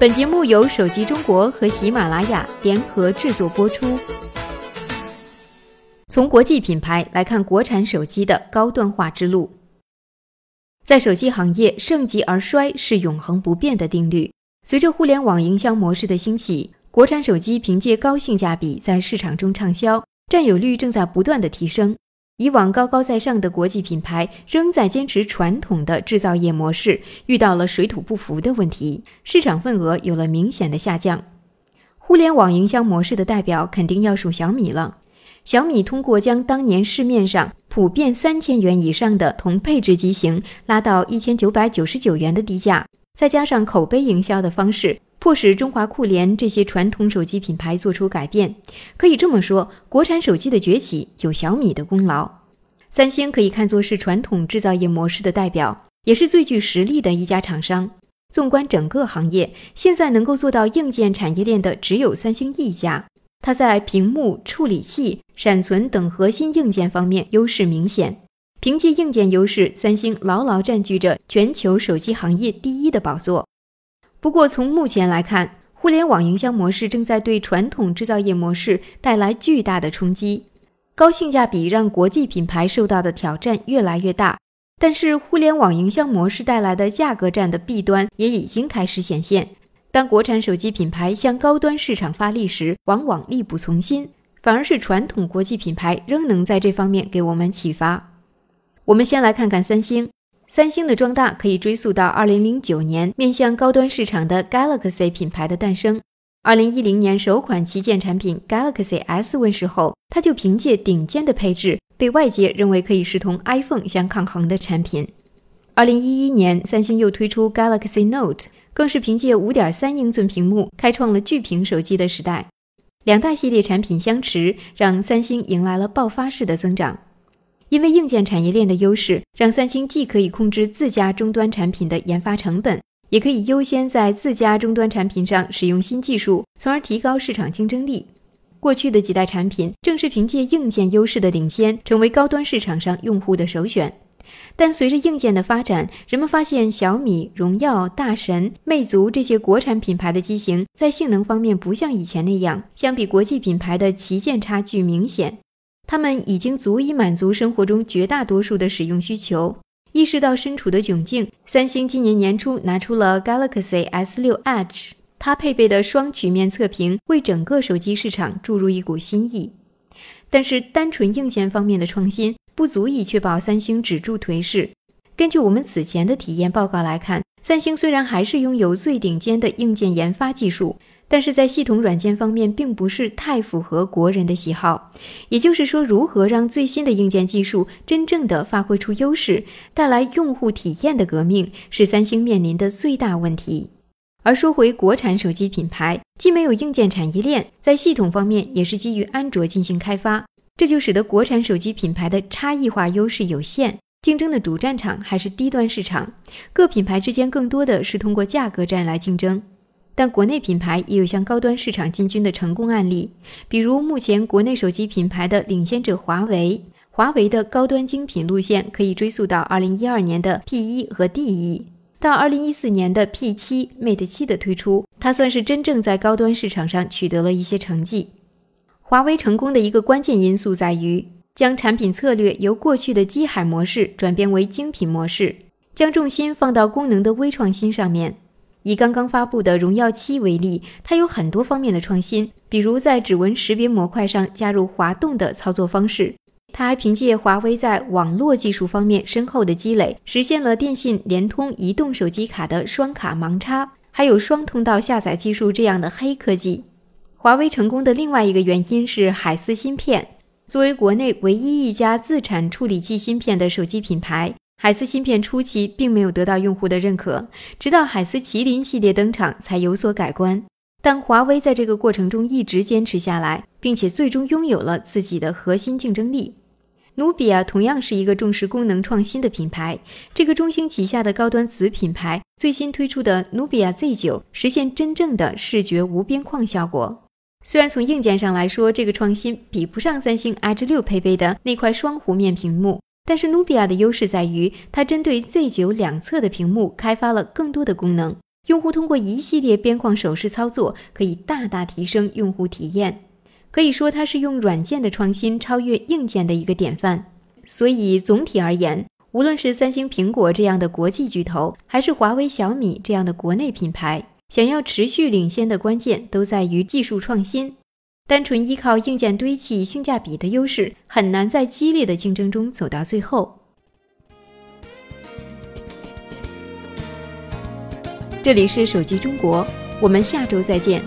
本节目由手机中国和喜马拉雅联合制作播出。从国际品牌来看国产手机的高端化之路，在手机行业，盛极而衰是永恒不变的定律。随着互联网营销模式的兴起，国产手机凭借高性价比在市场中畅销，占有率正在不断的提升。以往高高在上的国际品牌仍在坚持传统的制造业模式，遇到了水土不服的问题，市场份额有了明显的下降。互联网营销模式的代表肯定要数小米了。小米通过将当年市面上普遍三千元以上的同配置机型拉到一千九百九十九元的低价，再加上口碑营销的方式。迫使中华酷联这些传统手机品牌做出改变，可以这么说，国产手机的崛起有小米的功劳。三星可以看作是传统制造业模式的代表，也是最具实力的一家厂商。纵观整个行业，现在能够做到硬件产业链的只有三星一家。它在屏幕、处理器、闪存等核心硬件方面优势明显。凭借硬件优势，三星牢牢占据着全球手机行业第一的宝座。不过，从目前来看，互联网营销模式正在对传统制造业模式带来巨大的冲击。高性价比让国际品牌受到的挑战越来越大，但是互联网营销模式带来的价格战的弊端也已经开始显现。当国产手机品牌向高端市场发力时，往往力不从心，反而是传统国际品牌仍能在这方面给我们启发。我们先来看看三星。三星的壮大可以追溯到2009年面向高端市场的 Galaxy 品牌的诞生。2010年首款旗舰产品 Galaxy S 问世后，它就凭借顶尖的配置，被外界认为可以是同 iPhone 相抗衡的产品。2011年，三星又推出 Galaxy Note，更是凭借5.3英寸屏幕，开创了巨屏手机的时代。两大系列产品相持，让三星迎来了爆发式的增长。因为硬件产业链的优势，让三星既可以控制自家终端产品的研发成本，也可以优先在自家终端产品上使用新技术，从而提高市场竞争力。过去的几代产品正是凭借硬件优势的领先，成为高端市场上用户的首选。但随着硬件的发展，人们发现小米、荣耀、大神、魅族这些国产品牌的机型在性能方面不像以前那样，相比国际品牌的旗舰差距明显。他们已经足以满足生活中绝大多数的使用需求。意识到身处的窘境，三星今年年初拿出了 Galaxy S6 Edge，它配备的双曲面侧屏为整个手机市场注入一股新意。但是，单纯硬件方面的创新不足以确保三星止住颓势。根据我们此前的体验报告来看，三星虽然还是拥有最顶尖的硬件研发技术。但是在系统软件方面，并不是太符合国人的喜好。也就是说，如何让最新的硬件技术真正的发挥出优势，带来用户体验的革命，是三星面临的最大问题。而说回国产手机品牌，既没有硬件产业链，在系统方面也是基于安卓进行开发，这就使得国产手机品牌的差异化优势有限，竞争的主战场还是低端市场，各品牌之间更多的是通过价格战来竞争。但国内品牌也有向高端市场进军的成功案例，比如目前国内手机品牌的领先者华为。华为的高端精品路线可以追溯到2012年的 P1 和 D1，到2014年的 P7、Mate 7的推出，它算是真正在高端市场上取得了一些成绩。华为成功的一个关键因素在于将产品策略由过去的机海模式转变为精品模式，将重心放到功能的微创新上面。以刚刚发布的荣耀七为例，它有很多方面的创新，比如在指纹识别模块上加入滑动的操作方式。它还凭借华为在网络技术方面深厚的积累，实现了电信、联通、移动手机卡的双卡盲插，还有双通道下载技术这样的黑科技。华为成功的另外一个原因是海思芯片，作为国内唯一一家自产处理器芯片的手机品牌。海思芯片初期并没有得到用户的认可，直到海思麒麟系列登场才有所改观。但华为在这个过程中一直坚持下来，并且最终拥有了自己的核心竞争力。努比亚同样是一个重视功能创新的品牌，这个中兴旗下的高端子品牌最新推出的努比亚 Z9 实现真正的视觉无边框效果。虽然从硬件上来说，这个创新比不上三星 Edge 六配备的那块双弧面屏幕。但是努比亚的优势在于，它针对 Z9 两侧的屏幕开发了更多的功能，用户通过一系列边框手势操作，可以大大提升用户体验。可以说，它是用软件的创新超越硬件的一个典范。所以总体而言，无论是三星、苹果这样的国际巨头，还是华为、小米这样的国内品牌，想要持续领先的关键都在于技术创新。单纯依靠硬件堆砌、性价比的优势，很难在激烈的竞争中走到最后。这里是手机中国，我们下周再见。